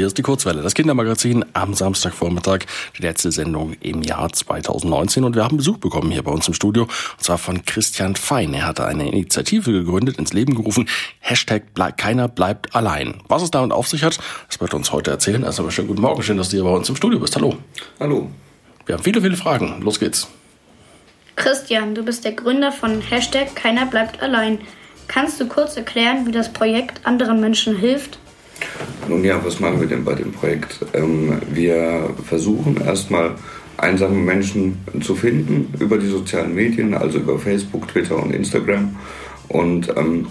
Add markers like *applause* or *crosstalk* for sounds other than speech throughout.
hier ist die Kurzwelle, das Kindermagazin am Samstagvormittag, die letzte Sendung im Jahr 2019 und wir haben Besuch bekommen hier bei uns im Studio und zwar von Christian Fein. Er hatte eine Initiative gegründet, ins Leben gerufen, Hashtag bleib, keiner bleibt allein. Was es damit auf sich hat, das wird uns heute erzählen. Erst einmal schönen guten Morgen, schön, dass du hier bei uns im Studio bist. Hallo. Hallo. Wir haben viele, viele Fragen. Los geht's. Christian, du bist der Gründer von Hashtag keiner bleibt allein. Kannst du kurz erklären, wie das Projekt anderen Menschen hilft? Nun ja, was machen wir denn bei dem Projekt? Ähm, wir versuchen erstmal einsame Menschen zu finden über die sozialen Medien, also über Facebook, Twitter und Instagram und ähm,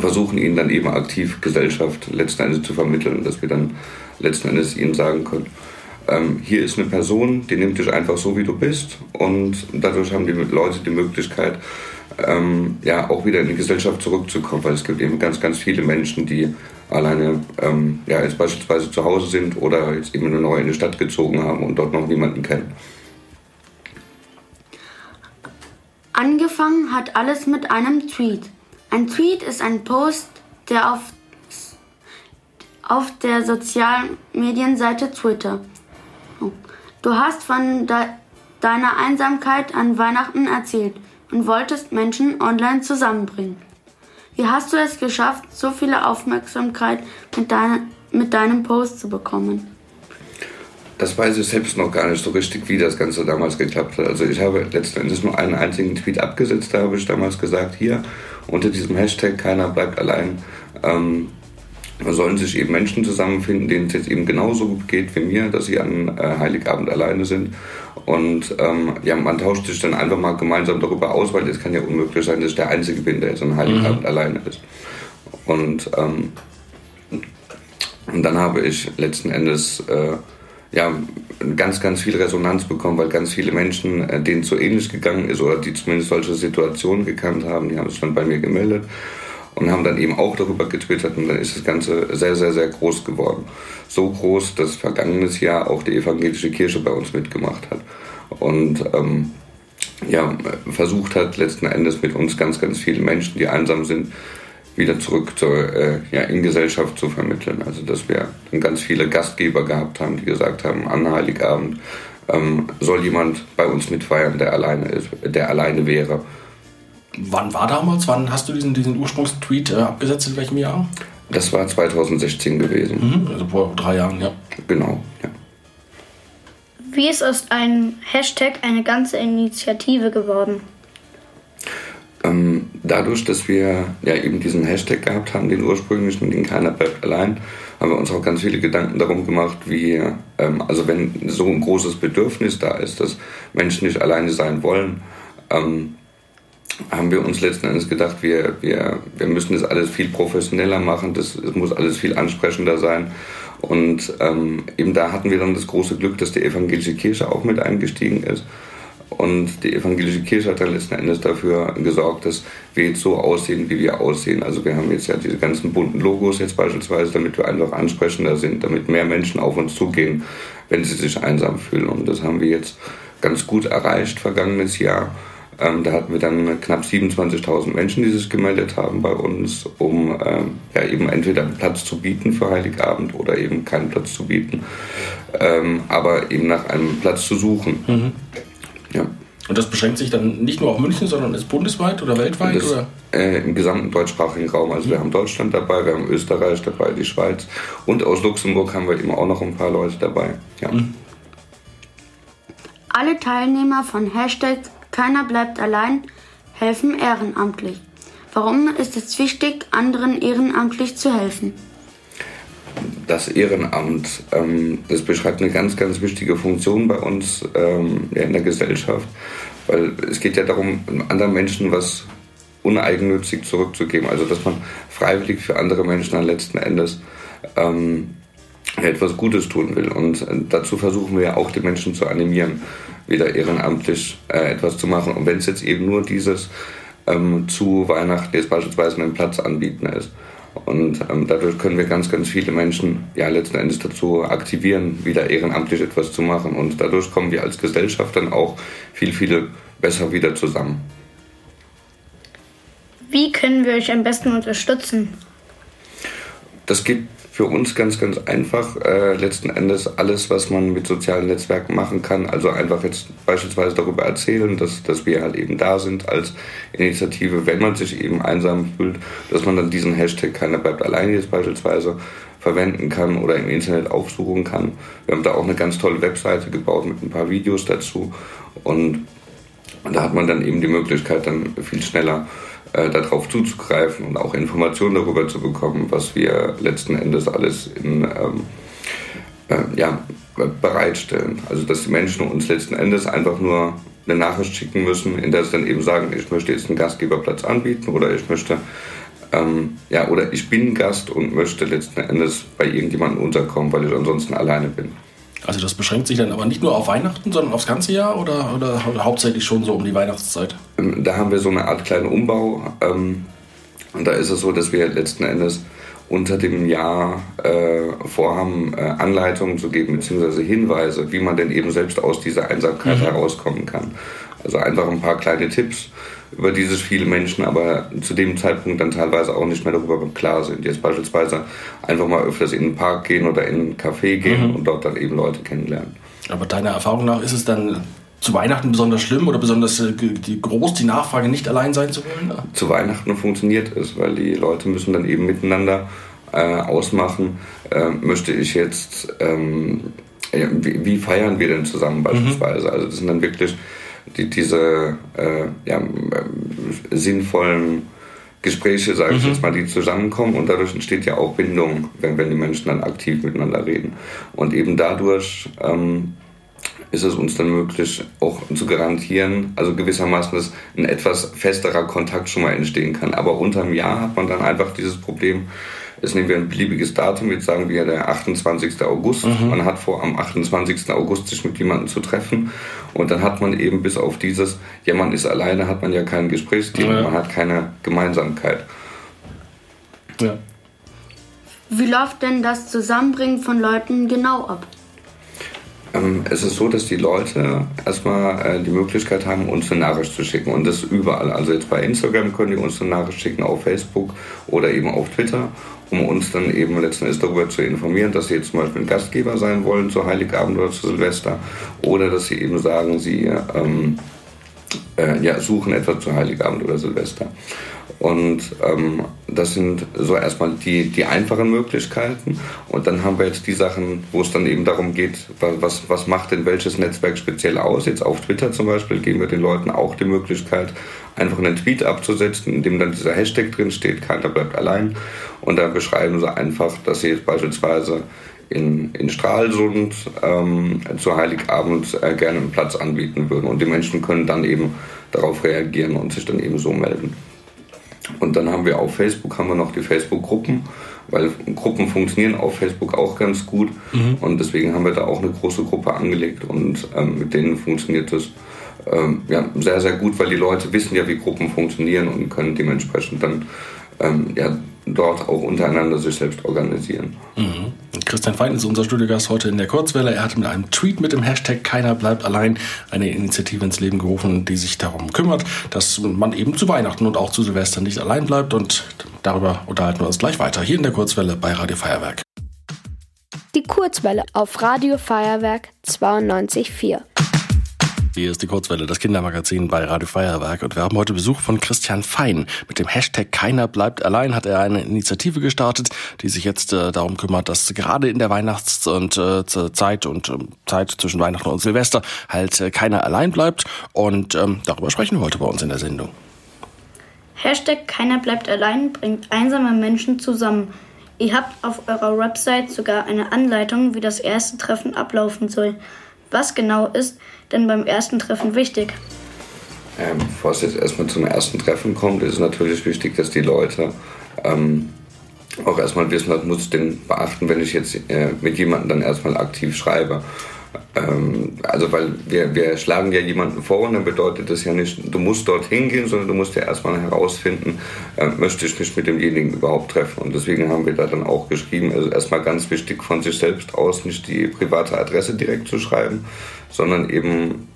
versuchen ihnen dann eben aktiv Gesellschaft letzten Endes zu vermitteln, dass wir dann letzten Endes ihnen sagen können, ähm, hier ist eine Person, die nimmt dich einfach so, wie du bist und dadurch haben die Leute die Möglichkeit, ähm, ja, auch wieder in die Gesellschaft zurückzukommen, weil es gibt eben ganz, ganz viele Menschen, die alleine ähm, ja, jetzt beispielsweise zu Hause sind oder jetzt eben nur neu in die Stadt gezogen haben und dort noch niemanden kennen. Angefangen hat alles mit einem Tweet. Ein Tweet ist ein Post, der auf, auf der sozialen Medienseite Twitter. Du hast von de deiner Einsamkeit an Weihnachten erzählt und wolltest Menschen online zusammenbringen. Wie hast du es geschafft, so viel Aufmerksamkeit mit, deine, mit deinem Post zu bekommen? Das weiß ich selbst noch gar nicht so richtig, wie das Ganze damals geklappt hat. Also ich habe letzten Endes nur einen einzigen Tweet abgesetzt, da habe ich damals gesagt, hier unter diesem Hashtag keiner bleibt allein ähm, sollen sich eben Menschen zusammenfinden, denen es jetzt eben genauso gut geht wie mir, dass sie an äh, Heiligabend alleine sind. Und ähm, ja, man tauscht sich dann einfach mal gemeinsam darüber aus, weil es kann ja unmöglich sein, dass ich der Einzige bin, der jetzt an Heiligabend mhm. alleine ist. Und, ähm, und dann habe ich letzten Endes äh, ja, ganz, ganz viel Resonanz bekommen, weil ganz viele Menschen, äh, denen so ähnlich gegangen ist oder die zumindest solche Situationen gekannt haben, die haben sich dann bei mir gemeldet und haben dann eben auch darüber getwittert und dann ist das Ganze sehr, sehr, sehr groß geworden. So groß, dass vergangenes Jahr auch die evangelische Kirche bei uns mitgemacht hat und ähm, ja, versucht hat letzten Endes mit uns ganz, ganz viele Menschen, die einsam sind, wieder zurück zur, äh, ja, in Gesellschaft zu vermitteln. Also dass wir dann ganz viele Gastgeber gehabt haben, die gesagt haben, an Heiligabend ähm, soll jemand bei uns mitfeiern, der alleine ist, der alleine wäre. Wann war damals? Wann hast du diesen, diesen Ursprungstweet äh, abgesetzt? In welchem Jahr? Das war 2016 gewesen. Mhm, also vor drei Jahren, ja. Genau, ja. Wie ist aus einem Hashtag eine ganze Initiative geworden? Ähm, dadurch, dass wir ja eben diesen Hashtag gehabt haben, den ursprünglichen, den keiner bleibt allein, haben wir uns auch ganz viele Gedanken darum gemacht, wie, ähm, also wenn so ein großes Bedürfnis da ist, dass Menschen nicht alleine sein wollen, ähm, haben wir uns letzten Endes gedacht, wir, wir, wir müssen das alles viel professioneller machen, das, es muss alles viel ansprechender sein. Und ähm, eben da hatten wir dann das große Glück, dass die evangelische Kirche auch mit eingestiegen ist. Und die evangelische Kirche hat dann letzten Endes dafür gesorgt, dass wir jetzt so aussehen, wie wir aussehen. Also wir haben jetzt ja diese ganzen bunten Logos jetzt beispielsweise, damit wir einfach ansprechender sind, damit mehr Menschen auf uns zugehen, wenn sie sich einsam fühlen. Und das haben wir jetzt ganz gut erreicht vergangenes Jahr. Ähm, da hatten wir dann knapp 27.000 Menschen, die sich gemeldet haben bei uns, um ähm, ja, eben entweder einen Platz zu bieten für Heiligabend oder eben keinen Platz zu bieten, ähm, aber eben nach einem Platz zu suchen. Mhm. Ja. Und das beschränkt sich dann nicht nur auf München, sondern ist bundesweit oder weltweit? Das, oder? Äh, Im gesamten deutschsprachigen Raum. Also mhm. wir haben Deutschland dabei, wir haben Österreich dabei, die Schweiz und aus Luxemburg haben wir eben auch noch ein paar Leute dabei. Ja. Mhm. Alle Teilnehmer von Hashtag keiner bleibt allein, helfen ehrenamtlich. Warum ist es wichtig, anderen ehrenamtlich zu helfen? Das Ehrenamt, ähm, das beschreibt eine ganz, ganz wichtige Funktion bei uns ähm, in der Gesellschaft, weil es geht ja darum, anderen Menschen was uneigennützig zurückzugeben, also dass man freiwillig für andere Menschen dann letzten Endes ähm, etwas Gutes tun will. Und äh, dazu versuchen wir ja auch die Menschen zu animieren, wieder ehrenamtlich äh, etwas zu machen. Und wenn es jetzt eben nur dieses ähm, zu Weihnachten jetzt beispielsweise einen Platz anbieten ist. Und ähm, dadurch können wir ganz, ganz viele Menschen ja letzten Endes dazu aktivieren, wieder ehrenamtlich etwas zu machen. Und dadurch kommen wir als Gesellschaft dann auch viel, viel besser wieder zusammen. Wie können wir euch am besten unterstützen? Das geht für uns ganz, ganz einfach. Äh, letzten Endes alles, was man mit sozialen Netzwerken machen kann. Also einfach jetzt beispielsweise darüber erzählen, dass, dass wir halt eben da sind als Initiative, wenn man sich eben einsam fühlt, dass man dann diesen Hashtag keiner bleibt allein jetzt beispielsweise verwenden kann oder im Internet aufsuchen kann. Wir haben da auch eine ganz tolle Webseite gebaut mit ein paar Videos dazu und da hat man dann eben die Möglichkeit, dann viel schneller äh, darauf zuzugreifen und auch Informationen darüber zu bekommen, was wir letzten Endes alles in, ähm, äh, ja, bereitstellen. Also dass die Menschen uns letzten Endes einfach nur eine Nachricht schicken müssen, in der sie dann eben sagen, ich möchte jetzt einen Gastgeberplatz anbieten oder ich möchte ähm, ja oder ich bin Gast und möchte letzten Endes bei irgendjemandem unterkommen, weil ich ansonsten alleine bin. Also das beschränkt sich dann aber nicht nur auf Weihnachten, sondern aufs ganze Jahr oder, oder hauptsächlich schon so um die Weihnachtszeit? Ähm, da haben wir so eine Art kleinen Umbau. Ähm, und da ist es so, dass wir letzten Endes unter dem Jahr äh, vorhaben, äh, Anleitungen zu geben, beziehungsweise Hinweise, wie man denn eben selbst aus dieser Einsamkeit mhm. herauskommen kann. Also einfach ein paar kleine Tipps, über dieses viele Menschen aber zu dem Zeitpunkt dann teilweise auch nicht mehr darüber klar sind. Jetzt beispielsweise einfach mal öfters in den Park gehen oder in einen Café gehen mhm. und dort dann eben Leute kennenlernen. Aber deiner Erfahrung nach ist es dann zu Weihnachten besonders schlimm oder besonders äh, groß die Nachfrage, nicht allein sein zu wollen? Zu Weihnachten funktioniert es, weil die Leute müssen dann eben miteinander äh, ausmachen, äh, möchte ich jetzt, ähm, wie, wie, feiern wir denn zusammen beispielsweise? Mhm. Also das sind dann wirklich die, diese äh, ja, sinnvollen Gespräche, sage ich mhm. jetzt mal, die zusammenkommen und dadurch entsteht ja auch Bindung, wenn, wenn die Menschen dann aktiv miteinander reden. Und eben dadurch ähm, ist es uns dann möglich, auch zu garantieren, also gewissermaßen, dass ein etwas festerer Kontakt schon mal entstehen kann. Aber unterm Jahr hat man dann einfach dieses Problem, Jetzt nehmen wir ein beliebiges Datum, jetzt sagen wir der 28. August. Mhm. Man hat vor, am 28. August sich mit jemandem zu treffen. Und dann hat man eben bis auf dieses, ja, man ist alleine, hat man ja kein Gesprächsthema, ja. man hat keine Gemeinsamkeit. Ja. Wie läuft denn das Zusammenbringen von Leuten genau ab? Ähm, es ist so, dass die Leute erstmal äh, die Möglichkeit haben, uns eine Nachricht zu schicken. Und das überall. Also jetzt bei Instagram können die uns eine Nachricht schicken, auf Facebook oder eben auf Twitter, um uns dann eben letzten Endes darüber zu informieren, dass sie jetzt zum Beispiel ein Gastgeber sein wollen zu Heiligabend oder zu Silvester. Oder dass sie eben sagen, sie ähm, äh, ja, suchen etwa zu Heiligabend oder Silvester. Und ähm, das sind so erstmal die, die einfachen Möglichkeiten. Und dann haben wir jetzt die Sachen, wo es dann eben darum geht, was, was macht denn welches Netzwerk speziell aus. Jetzt auf Twitter zum Beispiel geben wir den Leuten auch die Möglichkeit, einfach einen Tweet abzusetzen, in dem dann dieser Hashtag drin steht, keiner bleibt allein. Und da beschreiben sie einfach, dass sie jetzt beispielsweise in, in Stralsund ähm, zu Heiligabend äh, gerne einen Platz anbieten würden. Und die Menschen können dann eben darauf reagieren und sich dann eben so melden. Und dann haben wir auf Facebook haben wir noch die Facebook-Gruppen, weil Gruppen funktionieren auf Facebook auch ganz gut. Mhm. Und deswegen haben wir da auch eine große Gruppe angelegt und ähm, mit denen funktioniert das ähm, ja, sehr, sehr gut, weil die Leute wissen ja, wie Gruppen funktionieren und können dementsprechend dann ähm, ja, dort auch untereinander sich selbst organisieren. Mhm. Christian Fein ist unser Studiogast heute in der Kurzwelle. Er hat mit einem Tweet mit dem Hashtag Keiner bleibt allein eine Initiative ins Leben gerufen, die sich darum kümmert, dass man eben zu Weihnachten und auch zu Silvester nicht allein bleibt. Und darüber unterhalten wir uns gleich weiter hier in der Kurzwelle bei Radio Feuerwerk. Die Kurzwelle auf Radio Feuerwerk 92.4. Hier ist die Kurzwelle, das Kindermagazin bei Radio Feuerwerk und wir haben heute Besuch von Christian Fein. Mit dem Hashtag Keiner bleibt allein hat er eine Initiative gestartet, die sich jetzt äh, darum kümmert, dass gerade in der Weihnachts- und äh, Zeit und äh, Zeit zwischen Weihnachten und Silvester halt äh, keiner allein bleibt und ähm, darüber sprechen wir heute bei uns in der Sendung. Hashtag Keiner bleibt allein bringt einsame Menschen zusammen. Ihr habt auf eurer Website sogar eine Anleitung, wie das erste Treffen ablaufen soll. Was genau ist denn beim ersten Treffen wichtig? Ähm, bevor es jetzt erstmal zum ersten Treffen kommt, ist es natürlich wichtig, dass die Leute ähm, auch erstmal wissen, was muss ich denn beachten, wenn ich jetzt äh, mit jemandem dann erstmal aktiv schreibe. Ähm, also weil wir, wir schlagen ja jemanden vor und dann bedeutet das ja nicht, du musst dorthin gehen, sondern du musst ja erstmal herausfinden, äh, möchte ich mich mit demjenigen überhaupt treffen. Und deswegen haben wir da dann auch geschrieben, also erstmal ganz wichtig von sich selbst aus nicht die private Adresse direkt zu schreiben, sondern eben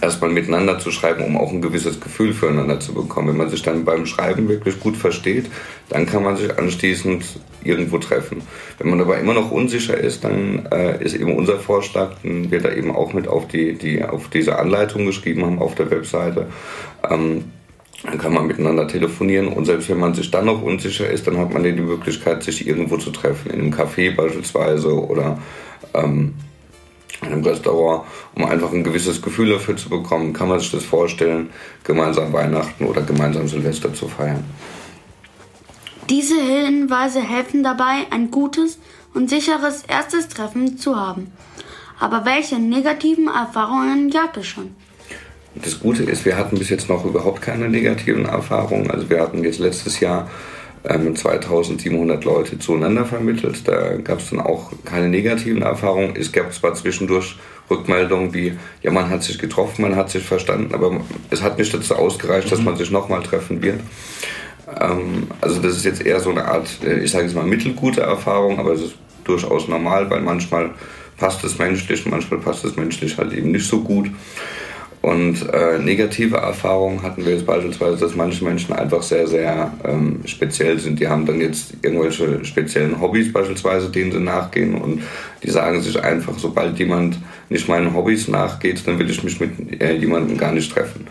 erstmal miteinander zu schreiben, um auch ein gewisses Gefühl füreinander zu bekommen. Wenn man sich dann beim Schreiben wirklich gut versteht, dann kann man sich anschließend irgendwo treffen. Wenn man aber immer noch unsicher ist, dann äh, ist eben unser Vorschlag, den wir da eben auch mit auf, die, die, auf diese Anleitung geschrieben haben auf der Webseite, ähm, dann kann man miteinander telefonieren und selbst wenn man sich dann noch unsicher ist, dann hat man die Möglichkeit, sich irgendwo zu treffen, in einem Café beispielsweise oder ähm, in einem Restaurant, um einfach ein gewisses Gefühl dafür zu bekommen, kann man sich das vorstellen, gemeinsam Weihnachten oder gemeinsam Silvester zu feiern. Diese Hinweise helfen dabei, ein gutes und sicheres erstes Treffen zu haben. Aber welche negativen Erfahrungen gab es schon? Das Gute ist, wir hatten bis jetzt noch überhaupt keine negativen Erfahrungen. Also wir hatten jetzt letztes Jahr ähm, 2700 Leute zueinander vermittelt. Da gab es dann auch keine negativen Erfahrungen. Es gab zwar zwischendurch Rückmeldungen wie, ja, man hat sich getroffen, man hat sich verstanden, aber es hat nicht dazu ausgereicht, dass mhm. man sich nochmal treffen wird. Ähm, also das ist jetzt eher so eine Art, äh, ich sage jetzt mal mittelgute Erfahrung, aber es ist durchaus normal, weil manchmal passt es menschlich, manchmal passt es menschlich halt eben nicht so gut. Und äh, negative Erfahrungen hatten wir jetzt beispielsweise, dass manche Menschen einfach sehr, sehr ähm, speziell sind. Die haben dann jetzt irgendwelche speziellen Hobbys beispielsweise, denen sie nachgehen und die sagen sich einfach, sobald jemand nicht meinen Hobbys nachgeht, dann will ich mich mit äh, jemandem gar nicht treffen.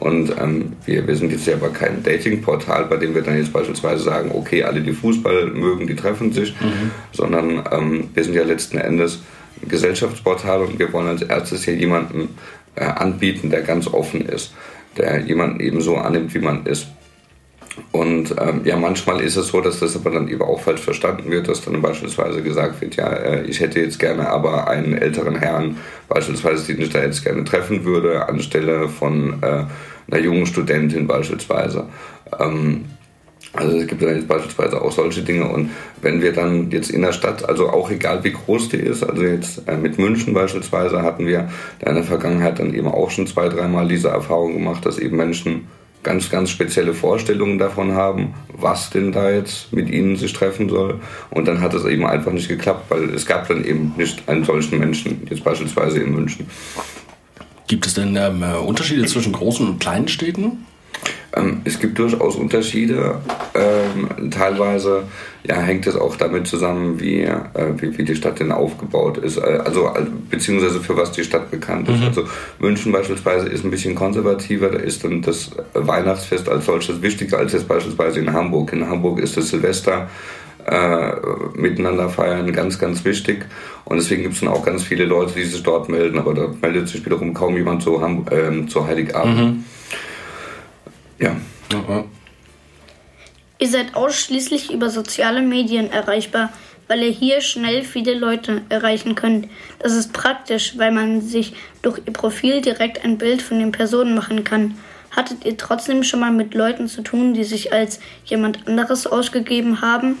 Und ähm, wir, wir sind jetzt ja aber kein Datingportal, bei dem wir dann jetzt beispielsweise sagen, okay, alle, die Fußball mögen, die treffen sich, mhm. sondern ähm, wir sind ja letzten Endes ein Gesellschaftsportal und wir wollen als erstes hier jemanden anbieten, der ganz offen ist, der jemanden eben so annimmt, wie man ist. Und ähm, ja, manchmal ist es so, dass das aber dann eben auch falsch verstanden wird, dass dann beispielsweise gesagt wird, ja, äh, ich hätte jetzt gerne aber einen älteren Herrn, beispielsweise, den ich da jetzt gerne treffen würde, anstelle von äh, einer jungen Studentin beispielsweise. Ähm, also es gibt ja jetzt beispielsweise auch solche Dinge und wenn wir dann jetzt in der Stadt, also auch egal wie groß die ist, also jetzt äh, mit München beispielsweise hatten wir in der Vergangenheit dann eben auch schon zwei, dreimal diese Erfahrung gemacht, dass eben Menschen ganz, ganz spezielle Vorstellungen davon haben, was denn da jetzt mit ihnen sich treffen soll. Und dann hat es eben einfach nicht geklappt, weil es gab dann eben nicht einen solchen Menschen, jetzt beispielsweise in München. Gibt es denn ähm, Unterschiede zwischen großen und kleinen Städten? Ähm, es gibt durchaus Unterschiede. Ähm, teilweise ja, hängt es auch damit zusammen, wie, äh, wie, wie, die Stadt denn aufgebaut ist. Äh, also, äh, beziehungsweise für was die Stadt bekannt ist. Mhm. Also, München beispielsweise ist ein bisschen konservativer. Da ist dann das Weihnachtsfest als solches wichtiger als jetzt beispielsweise in Hamburg. In Hamburg ist das Silvester. Äh, miteinander feiern, ganz, ganz wichtig. Und deswegen gibt es dann auch ganz viele Leute, die sich dort melden, aber da meldet sich wiederum kaum jemand zu, Ham äh, zu Heiligabend. Mhm. Ja. ja. Ihr seid ausschließlich über soziale Medien erreichbar, weil ihr hier schnell viele Leute erreichen könnt. Das ist praktisch, weil man sich durch ihr Profil direkt ein Bild von den Personen machen kann. Hattet ihr trotzdem schon mal mit Leuten zu tun, die sich als jemand anderes ausgegeben haben?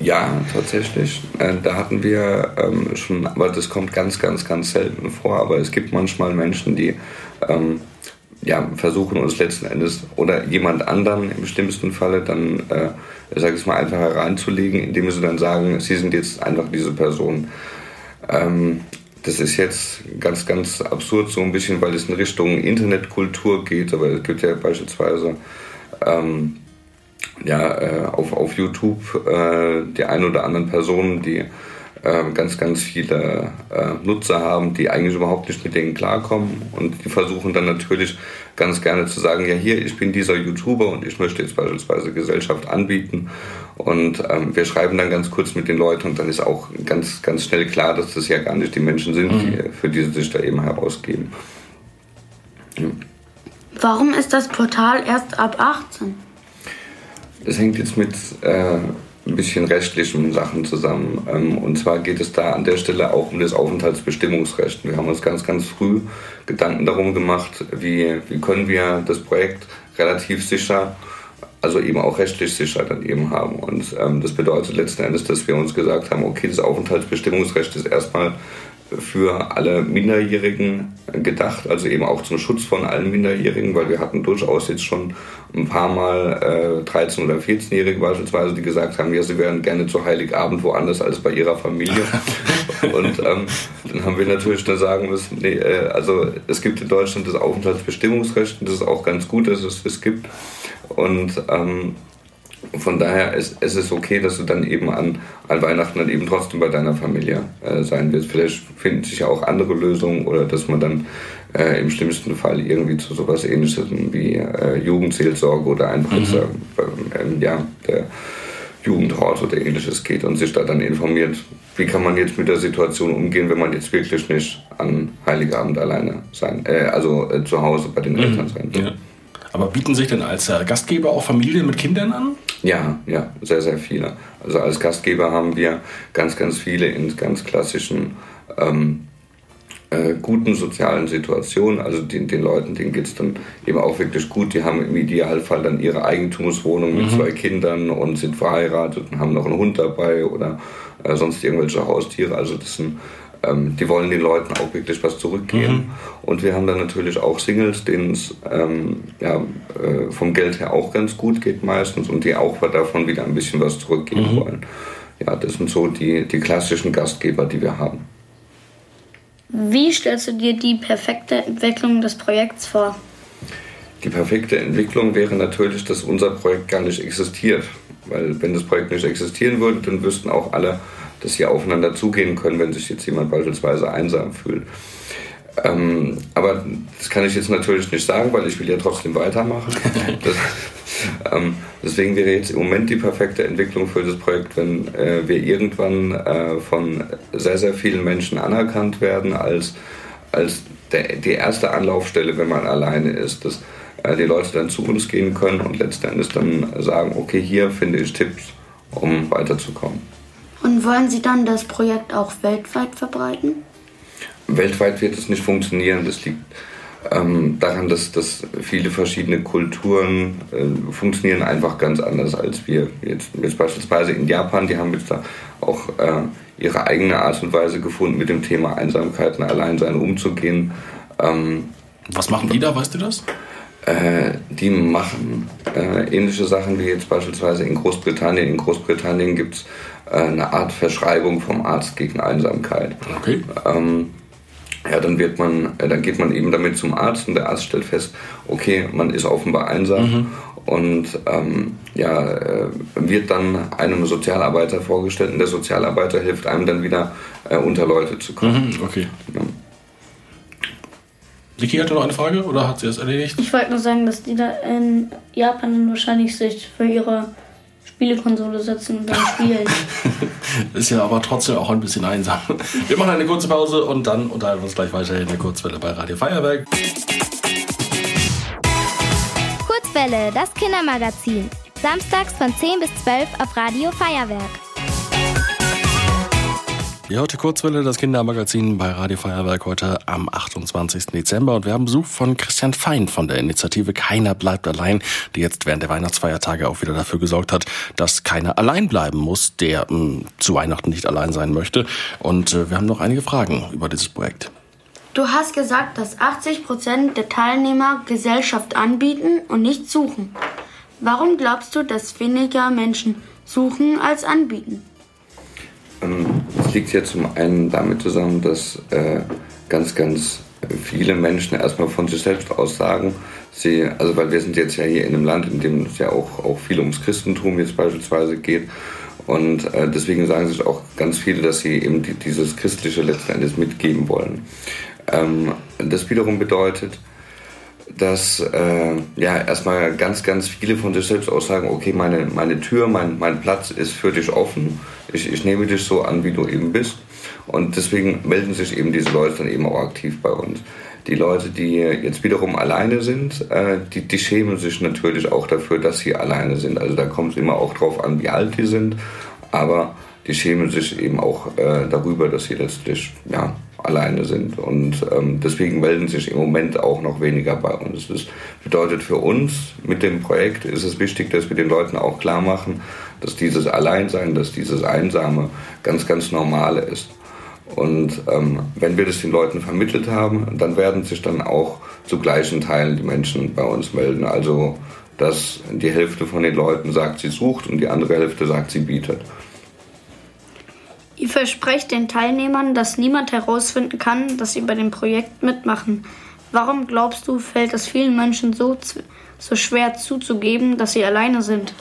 Ja, tatsächlich. Äh, da hatten wir ähm, schon, aber das kommt ganz, ganz, ganz selten vor. Aber es gibt manchmal Menschen, die ähm, ja, versuchen uns letzten Endes oder jemand anderen im schlimmsten Falle dann, äh, sag ich mal, einfach hereinzulegen, indem sie dann sagen, sie sind jetzt einfach diese Person. Ähm, das ist jetzt ganz, ganz absurd so ein bisschen, weil es in Richtung Internetkultur geht, aber es gibt ja beispielsweise ähm, ja, äh, auf, auf YouTube äh, die ein oder anderen Personen, die ganz, ganz viele äh, Nutzer haben, die eigentlich überhaupt nicht mit denen klarkommen und die versuchen dann natürlich ganz gerne zu sagen, ja hier, ich bin dieser YouTuber und ich möchte jetzt beispielsweise Gesellschaft anbieten und ähm, wir schreiben dann ganz kurz mit den Leuten und dann ist auch ganz, ganz schnell klar, dass das ja gar nicht die Menschen sind, mhm. die, für die sie sich da eben herausgeben. Ja. Warum ist das Portal erst ab 18? Das hängt jetzt mit äh, ein bisschen rechtlichen Sachen zusammen. Ähm, und zwar geht es da an der Stelle auch um das Aufenthaltsbestimmungsrecht. Wir haben uns ganz, ganz früh Gedanken darum gemacht, wie, wie können wir das Projekt relativ sicher, also eben auch rechtlich sicher dann eben haben. Und ähm, das bedeutet letzten Endes, dass wir uns gesagt haben, okay, das Aufenthaltsbestimmungsrecht ist erstmal für alle Minderjährigen gedacht, also eben auch zum Schutz von allen Minderjährigen, weil wir hatten durchaus jetzt schon ein paar Mal äh, 13- oder 14-Jährige beispielsweise, die gesagt haben, ja, sie wären gerne zu Heiligabend woanders als bei ihrer Familie. *laughs* Und ähm, dann haben wir natürlich dann sagen müssen, nee, äh, also es gibt in Deutschland das Aufenthaltsbestimmungsrecht und das ist auch ganz gut, dass es das gibt. Und ähm, von daher ist es ist okay, dass du dann eben an, an Weihnachten dann eben trotzdem bei deiner Familie äh, sein wirst. Vielleicht finden sich ja auch andere Lösungen oder dass man dann äh, im schlimmsten Fall irgendwie zu sowas ähnliches wie äh, Jugendseelsorge oder einfach mhm. äh, ähm, ja, der Jugendrat oder ähnliches geht und sich da dann informiert, wie kann man jetzt mit der Situation umgehen, wenn man jetzt wirklich nicht an Heiligabend alleine sein, äh, also äh, zu Hause bei den mhm. Eltern sein will. Ja. Aber bieten sich denn als äh, Gastgeber auch Familien mit Kindern an? Ja, ja, sehr, sehr viele. Also als Gastgeber haben wir ganz, ganz viele in ganz klassischen ähm, äh, guten sozialen Situationen. Also den, den Leuten, denen geht es dann eben auch wirklich gut. Die haben im Idealfall dann ihre Eigentumswohnung mit mhm. zwei Kindern und sind verheiratet und haben noch einen Hund dabei oder äh, sonst irgendwelche Haustiere. Also das sind ähm, die wollen den Leuten auch wirklich was zurückgeben. Mhm. Und wir haben dann natürlich auch Singles, denen es ähm, ja, äh, vom Geld her auch ganz gut geht meistens und die auch davon wieder ein bisschen was zurückgeben mhm. wollen. Ja, das sind so die, die klassischen Gastgeber, die wir haben. Wie stellst du dir die perfekte Entwicklung des Projekts vor? Die perfekte Entwicklung wäre natürlich, dass unser Projekt gar nicht existiert. Weil wenn das Projekt nicht existieren würde, dann wüssten auch alle, dass sie aufeinander zugehen können, wenn sich jetzt jemand beispielsweise einsam fühlt. Ähm, aber das kann ich jetzt natürlich nicht sagen, weil ich will ja trotzdem weitermachen. *laughs* Das, ähm, deswegen wäre jetzt im Moment die perfekte Entwicklung für das Projekt, wenn äh, wir irgendwann äh, von sehr, sehr vielen Menschen anerkannt werden als, als der, die erste Anlaufstelle, wenn man alleine ist. Dass äh, die Leute dann zu uns gehen können und letztendlich dann sagen, okay, hier finde ich Tipps, um weiterzukommen. Und wollen Sie dann das Projekt auch weltweit verbreiten? Weltweit wird es nicht funktionieren. Das liegt ähm, daran, dass, dass viele verschiedene Kulturen äh, funktionieren einfach ganz anders als wir. Jetzt, jetzt beispielsweise in Japan, die haben jetzt da auch äh, ihre eigene Art und Weise gefunden, mit dem Thema Einsamkeit und Alleinsein umzugehen. Ähm, Was machen die da, weißt du das? Äh, die machen äh, ähnliche Sachen wie jetzt beispielsweise in Großbritannien. In Großbritannien gibt es eine Art Verschreibung vom Arzt gegen Einsamkeit. Okay. Ähm, ja, dann wird man, äh, dann geht man eben damit zum Arzt und der Arzt stellt fest, okay, man ist offenbar einsam mhm. und ähm, ja, äh, wird dann einem Sozialarbeiter vorgestellt und der Sozialarbeiter hilft einem dann wieder äh, unter Leute zu kommen. Mhm, okay. Ja. Vicky hatte noch eine Frage oder hat sie es erledigt? Ich wollte nur sagen, dass die da in Japan wahrscheinlich sich für ihre Spielekonsole setzen und dann spielen. *laughs* ist ja aber trotzdem auch ein bisschen einsam. Wir machen eine kurze Pause und dann unterhalten wir uns gleich weiter in der Kurzwelle bei Radio Feuerwerk. Kurzwelle, das Kindermagazin. Samstags von 10 bis 12 auf Radio Feuerwerk. Ja, heute Kurzwelle, das Kindermagazin bei Radio Feuerwerk heute am 28. Dezember. Und wir haben Besuch von Christian Fein von der Initiative Keiner bleibt allein, die jetzt während der Weihnachtsfeiertage auch wieder dafür gesorgt hat, dass keiner allein bleiben muss, der mh, hm, zu Weihnachten nicht allein sein möchte. Und äh, wir haben noch einige Fragen über dieses Projekt. Du hast gesagt, dass 80 Prozent der Teilnehmer Gesellschaft anbieten und nicht suchen. Warum glaubst du, dass weniger Menschen suchen als anbieten? Ähm, es liegt ja zum einen damit zusammen, dass äh, ganz, ganz viele Menschen erstmal von sich selbst aus sagen, sie, also weil wir sind jetzt ja hier in einem Land, in dem es ja auch, auch viel ums Christentum jetzt beispielsweise geht. Und äh, deswegen sagen sich auch ganz viele, dass sie eben die, dieses Christliche letzten Endes mitgeben wollen. Ähm, das wiederum bedeutet, dass äh, ja erstmal ganz, ganz viele von sich selbst aus sagen, okay, meine, meine Tür, mein, mein Platz ist für dich offen. Ich, ich nehme dich so an, wie du eben bist. Und deswegen melden sich eben diese Leute dann eben auch aktiv bei uns. Die Leute, die jetzt wiederum alleine sind, äh, die, die schämen sich natürlich auch dafür, dass sie alleine sind. Also da kommt es immer auch drauf an, wie alt die sind. Aber die schämen sich eben auch äh, darüber, dass sie letztlich ja, alleine sind. Und ähm, deswegen melden sich im Moment auch noch weniger bei uns. Das bedeutet für uns mit dem Projekt ist es wichtig, dass wir den Leuten auch klar machen, dass dieses Alleinsein, dass dieses Einsame ganz, ganz normale ist. Und ähm, wenn wir das den Leuten vermittelt haben, dann werden sich dann auch zu gleichen Teilen die Menschen bei uns melden. Also dass die Hälfte von den Leuten sagt, sie sucht und die andere Hälfte sagt, sie bietet. Ihr versprecht den Teilnehmern, dass niemand herausfinden kann, dass sie bei dem Projekt mitmachen. Warum glaubst du, fällt es vielen Menschen so, so schwer zuzugeben, dass sie alleine sind?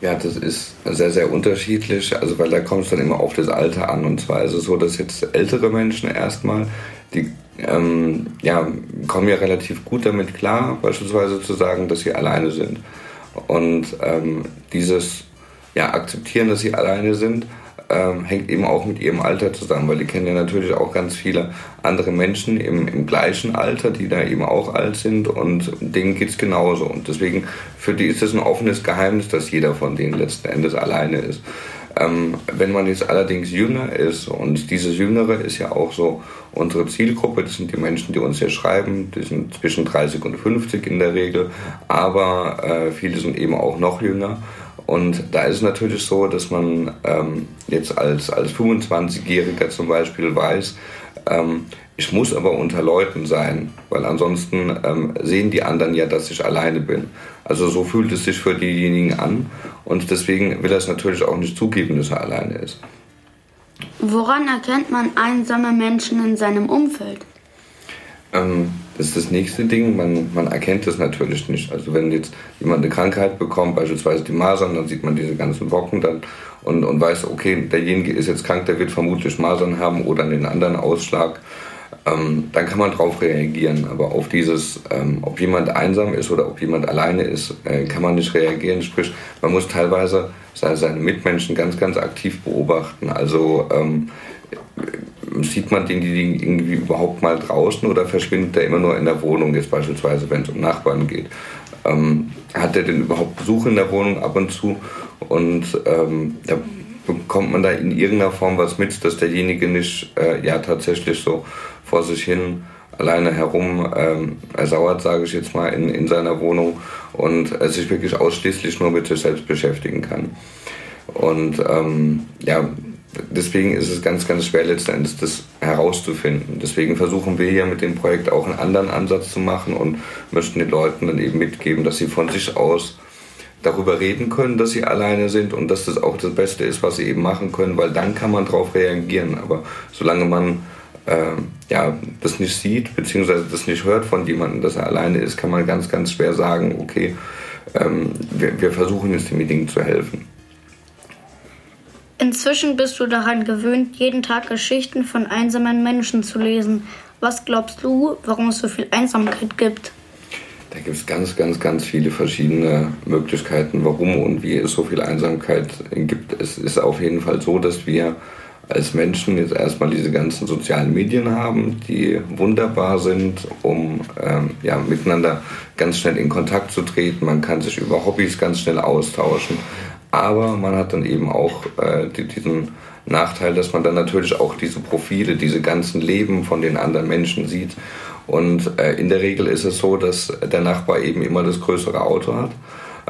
Ja, das ist sehr, sehr unterschiedlich. Also, weil da kommt es dann immer auf das Alter an. Und zwar ist es so, dass jetzt ältere Menschen erstmal, die ähm, ja, kommen ja relativ gut damit klar, beispielsweise zu sagen, dass sie alleine sind. Und ähm, dieses ja, Akzeptieren, dass sie alleine sind, ähm, hängt eben auch mit ihrem Alter zusammen, weil die kennen ja natürlich auch ganz viele andere Menschen im, im gleichen Alter, die da eben auch alt sind und denen geht es genauso. Und deswegen, für die ist es ein offenes Geheimnis, dass jeder von denen letzten Endes alleine ist. Ähm, wenn man jetzt allerdings jünger ist, und dieses Jüngere ist ja auch so unsere Zielgruppe, das sind die Menschen, die uns hier schreiben, die sind zwischen 30 und 50 in der Regel, aber äh, viele sind eben auch noch jünger. Und da ist es natürlich so, dass man ähm, jetzt als, als 25-Jähriger zum Beispiel weiß, ähm, ich muss aber unter Leuten sein, weil ansonsten ähm, sehen die anderen ja, dass ich alleine bin. Also so fühlt es sich für diejenigen an und deswegen will er es natürlich auch nicht zugeben, dass er alleine ist. Woran erkennt man einsame Menschen in seinem Umfeld? Ähm, das ist das nächste Ding. Man, man erkennt es natürlich nicht. Also wenn jetzt jemand eine Krankheit bekommt, beispielsweise die Masern, dann sieht man diese ganzen Bocken dann und, und weiß, okay, derjenige ist jetzt krank, der wird vermutlich Masern haben oder einen anderen Ausschlag. Ähm, dann kann man darauf reagieren. Aber auf dieses, ähm, ob jemand einsam ist oder ob jemand alleine ist, äh, kann man nicht reagieren. Sprich, man muss teilweise seine Mitmenschen ganz, ganz aktiv beobachten. Also ähm, sieht man den, irgendwie überhaupt mal draußen oder verschwindet er immer nur in der Wohnung, jetzt beispielsweise, wenn es um Nachbarn geht? Ähm, hat er denn überhaupt Besuch in der Wohnung ab und zu? Und ähm, da bekommt man da in irgendeiner Form was mit, dass derjenige nicht äh, ja tatsächlich so vor sich hin alleine herum ähm, ersauert, sage ich jetzt mal, in, in seiner Wohnung und äh, sich wirklich ausschließlich nur mit sich selbst beschäftigen kann. Und ähm, ja, deswegen ist es ganz, ganz schwer letzten Endes das herauszufinden. Deswegen versuchen wir hier mit dem Projekt auch einen anderen Ansatz zu machen und möchten den Leuten dann eben mitgeben, dass sie von sich aus darüber reden können, dass sie alleine sind und dass das auch das Beste ist, was sie eben machen können, weil dann kann man darauf reagieren. Aber solange man äh, ja, das nicht sieht, beziehungsweise das nicht hört von jemandem, dass er alleine ist, kann man ganz, ganz schwer sagen, okay, ähm, wir, wir versuchen jetzt dem Ding zu helfen. Inzwischen bist du daran gewöhnt, jeden Tag Geschichten von einsamen Menschen zu lesen. Was glaubst du, warum es so viel Einsamkeit gibt? Da gibt es ganz, ganz, ganz viele verschiedene Möglichkeiten, warum und wie es so viel Einsamkeit gibt. Es ist auf jeden Fall so, dass wir als Menschen jetzt erstmal diese ganzen sozialen Medien haben, die wunderbar sind, um ähm, ja, miteinander ganz schnell in Kontakt zu treten. Man kann sich über Hobbys ganz schnell austauschen. Aber man hat dann eben auch äh, diesen Nachteil, dass man dann natürlich auch diese Profile, diese ganzen Leben von den anderen Menschen sieht. Und äh, in der Regel ist es so, dass der Nachbar eben immer das größere Auto hat.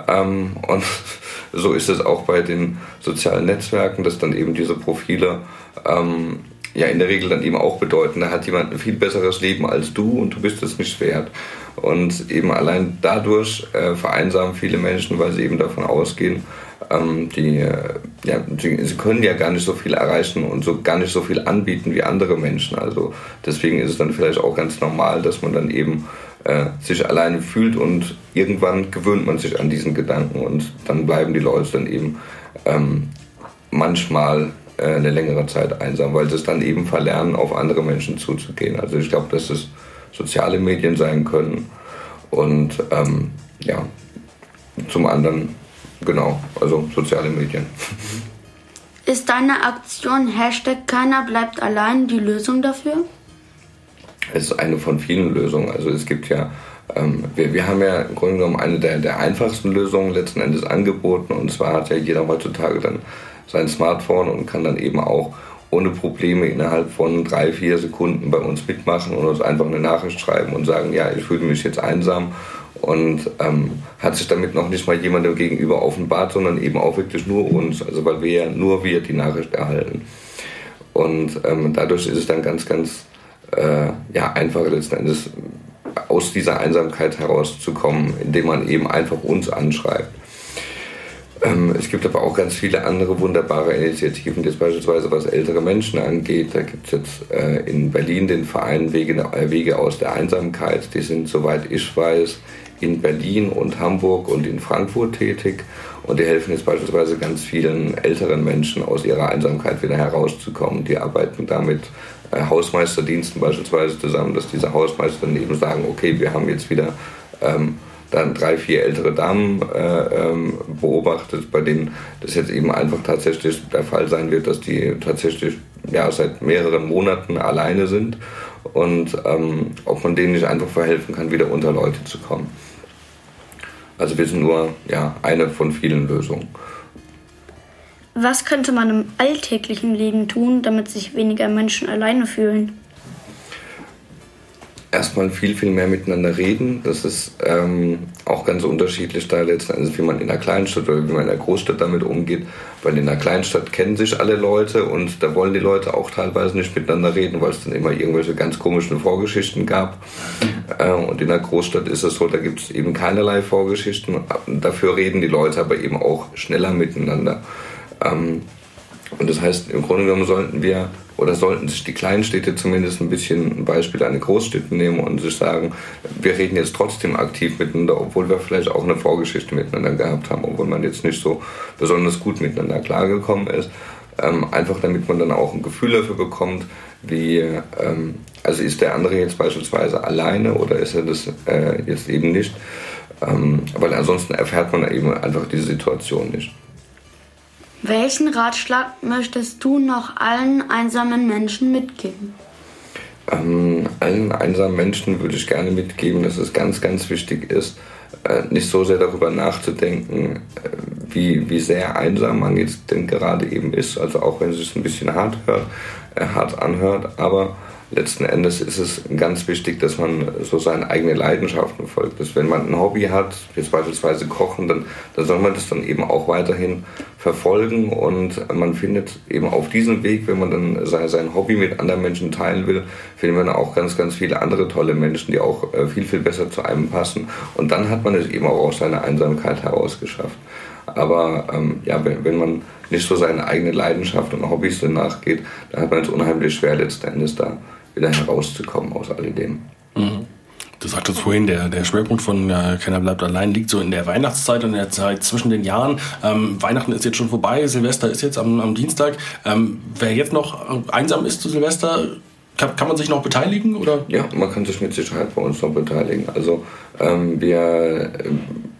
Ähm, und *laughs* so ist es auch bei den sozialen Netzwerken, dass dann eben diese Profile ähm, ja in der Regel dann eben auch bedeuten, da hat jemand ein viel besseres Leben als du und du bist es nicht wert. Und eben allein dadurch äh, vereinsamen viele Menschen, weil sie eben davon ausgehen, ähm, die, ja, sie, sie, können ja gar nicht so viel erreichen und so gar nicht so viel anbieten wie andere Menschen. Also deswegen ist es dann vielleicht auch ganz normal, dass man dann eben äh, sich alleine fühlt und irgendwann gewöhnt man sich an diesen Gedanken und dann bleiben die Leute dann eben ähm, manchmal äh, eine längere Zeit einsam, weil sie es dann eben verlernen, auf andere Menschen zuzugehen. Also ich glaube, dass es soziale Medien sein können und ähm, ja, zum anderen Genau, also soziale Medien. Ist deine Aktion Hashtag keiner bleibt allein die Lösung dafür? Es ist eine von vielen Lösungen. Also es gibt ja, ähm, wir, wir haben ja im Grunde genommen eine der, der einfachsten Lösungen letzten Endes angeboten. Und zwar hat ja jeder heutzutage dann sein Smartphone und kann dann eben auch ohne Probleme innerhalb von drei, vier Sekunden bei uns mitmachen und uns einfach eine Nachricht schreiben und sagen, ja, ich fühle mich jetzt einsam und ähm, hat sich damit noch nicht mal jemandem gegenüber offenbart, sondern eben auch wirklich nur uns, also weil wir ja nur wir die Nachricht erhalten. Und ähm, dadurch ist es dann ganz, ganz äh, ja, einfach letzten Endes aus dieser Einsamkeit herauszukommen, indem man eben einfach uns anschreibt. Äh, Ähm, es gibt aber auch ganz viele andere wunderbare Initiativen, jetzt beispielsweise was ältere Menschen angeht. Da gibt es jetzt äh, in Berlin den Verein Wege, äh, Wege aus der Einsamkeit. Die sind, soweit ich weiß, in Berlin und Hamburg und in Frankfurt tätig. Und die helfen jetzt beispielsweise ganz vielen älteren Menschen aus ihrer Einsamkeit wieder herauszukommen. Die arbeiten damit äh, Hausmeisterdiensten beispielsweise zusammen, dass diese Hausmeister dann eben sagen, okay, wir haben jetzt wieder ähm, dann drei, vier ältere Damen äh, ähm, beobachtet, bei denen das jetzt eben einfach tatsächlich der Fall sein wird, dass die tatsächlich ja, seit mehreren Monaten alleine sind und ähm, ob man denen nicht einfach verhelfen kann, wieder unter Leute zu kommen. Also wir sind nur ja, eine von vielen Lösungen. Was könnte man im alltäglichen Leben tun, damit sich weniger Menschen alleine fühlen? Erstmal viel, viel mehr miteinander reden. Das ist ähm, auch ganz unterschiedlich da letzten Endes, wie man in einer Kleinstadt oder wie man in einer Großstadt damit umgeht. Weil in einer Kleinstadt kennen sich alle Leute und da wollen die Leute auch teilweise nicht miteinander reden, weil es dann immer irgendwelche ganz komischen Vorgeschichten gab. Äh, und in einer Großstadt ist es so, da gibt es eben keinerlei Vorgeschichten. Dafür reden die Leute aber eben auch schneller miteinander. Ähm, und das heißt, im Grunde genommen sollten wir oder sollten sich die kleinen Städte zumindest ein bisschen ein Beispiel an die Großstädte nehmen und sich sagen, wir reden jetzt trotzdem aktiv miteinander, obwohl wir vielleicht auch eine Vorgeschichte miteinander gehabt haben, obwohl man jetzt nicht so besonders gut miteinander klargekommen ist. Ähm, einfach damit man dann auch ein Gefühl dafür bekommt, wie, ähm, also ist der andere jetzt beispielsweise alleine oder ist er das äh, jetzt eben nicht. Ähm, weil ansonsten erfährt man eben einfach diese Situation nicht. Welchen Ratschlag möchtest du noch allen einsamen Menschen mitgeben? Ähm, allen einsamen Menschen würde ich gerne mitgeben, dass es ganz, ganz wichtig ist, äh, nicht so sehr darüber nachzudenken, äh, wie, wie sehr einsam man jetzt denn gerade eben ist. Also auch wenn es sich ein bisschen hart, hört, äh, hart anhört, aber letzten Endes ist es ganz wichtig, dass man so seine eigenen Leidenschaften folgt. Dass wenn man ein Hobby hat, jetzt beispielsweise Kochen, dann, dann soll man das dann eben auch weiterhin verfolgen und man findet eben auf diesem Weg, wenn man dann sein, sein Hobby mit anderen Menschen teilen will, findet man auch ganz, ganz viele andere tolle Menschen, die auch äh, viel, viel besser zu einem passen. Und dann hat man es eben auch aus seiner Einsamkeit herausgeschafft. Aber ähm, ja, wenn, wenn man nicht so seine eigene Leidenschaft und Hobbys nachgeht, dann hat man es unheimlich schwer letzten Endes da wieder herauszukommen aus alledem. Mhm. Du sagtest vorhin, der, der Schwerpunkt von äh, Keiner bleibt allein liegt so in der Weihnachtszeit und in der Zeit zwischen den Jahren. Ähm, Weihnachten ist jetzt schon vorbei, Silvester ist jetzt am, am Dienstag. Ähm, wer jetzt noch einsam ist zu Silvester, kann, kann, man sich noch beteiligen? Oder? Ja, man kann sich mit Sicherheit bei uns noch beteiligen. Also ähm, wir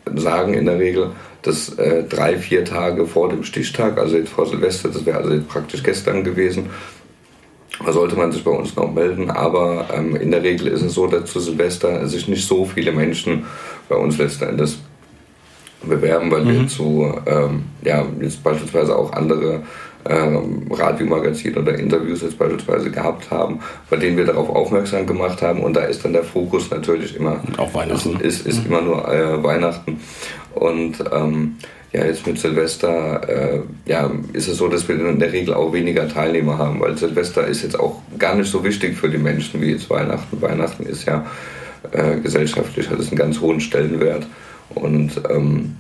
äh, sagen in der Regel, dass äh, drei, vier Tage vor dem Stichtag, also jetzt vor Silvester, das wäre also praktisch gestern gewesen, da sollte man sich bei uns noch melden, aber ähm, in der Regel ist es so, dass zu Silvester sich nicht so viele Menschen bei uns letzten Endes bewerben, weil mhm. wir zu, ähm, ja, jetzt beispielsweise auch andere ähm, Radiomagazine oder Interviews jetzt beispielsweise gehabt haben, bei denen wir darauf aufmerksam gemacht haben und da ist dann der Fokus natürlich immer, auch Weihnachten. ist, ist mhm. immer nur äh, Weihnachten und ähm, ja, jetzt mit Silvester äh, ja, ist es so, dass wir in der Regel auch weniger Teilnehmer haben, weil Silvester ist jetzt auch gar nicht so wichtig für die Menschen wie jetzt Weihnachten. Weihnachten ist ja äh, gesellschaftlich, hat es einen ganz hohen Stellenwert und ähm,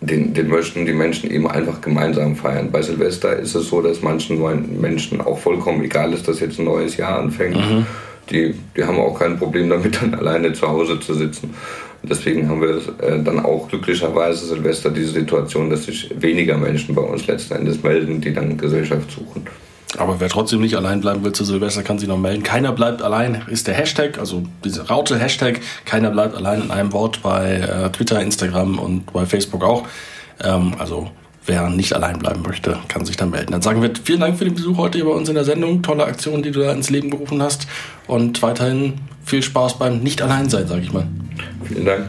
den, den möchten die Menschen eben einfach gemeinsam feiern. Bei Silvester ist es so, dass manchen Menschen auch vollkommen egal ist, dass jetzt ein neues Jahr anfängt. Mhm. Die, die haben auch kein Problem damit, dann alleine zu Hause zu sitzen. Deswegen haben wir äh, dann auch glücklicherweise Silvester diese Situation, dass sich weniger Menschen bei uns letzten Endes melden, die dann Gesellschaft suchen. Aber wer trotzdem nicht allein bleiben will zu Silvester, kann sich noch melden. Keiner bleibt allein ist der Hashtag, also diese Raute Hashtag. Keiner bleibt allein in einem Wort bei äh, Twitter, Instagram und bei Facebook auch. Ähm, also wer nicht allein bleiben möchte, kann sich dann melden. Dann sagen wir vielen Dank für den Besuch heute hier bei uns in der Sendung. Tolle Aktion, die du da ins Leben gerufen hast. Und weiterhin viel Spaß beim Nicht-Allein-Sein, sage ich mal. Vielen Dank.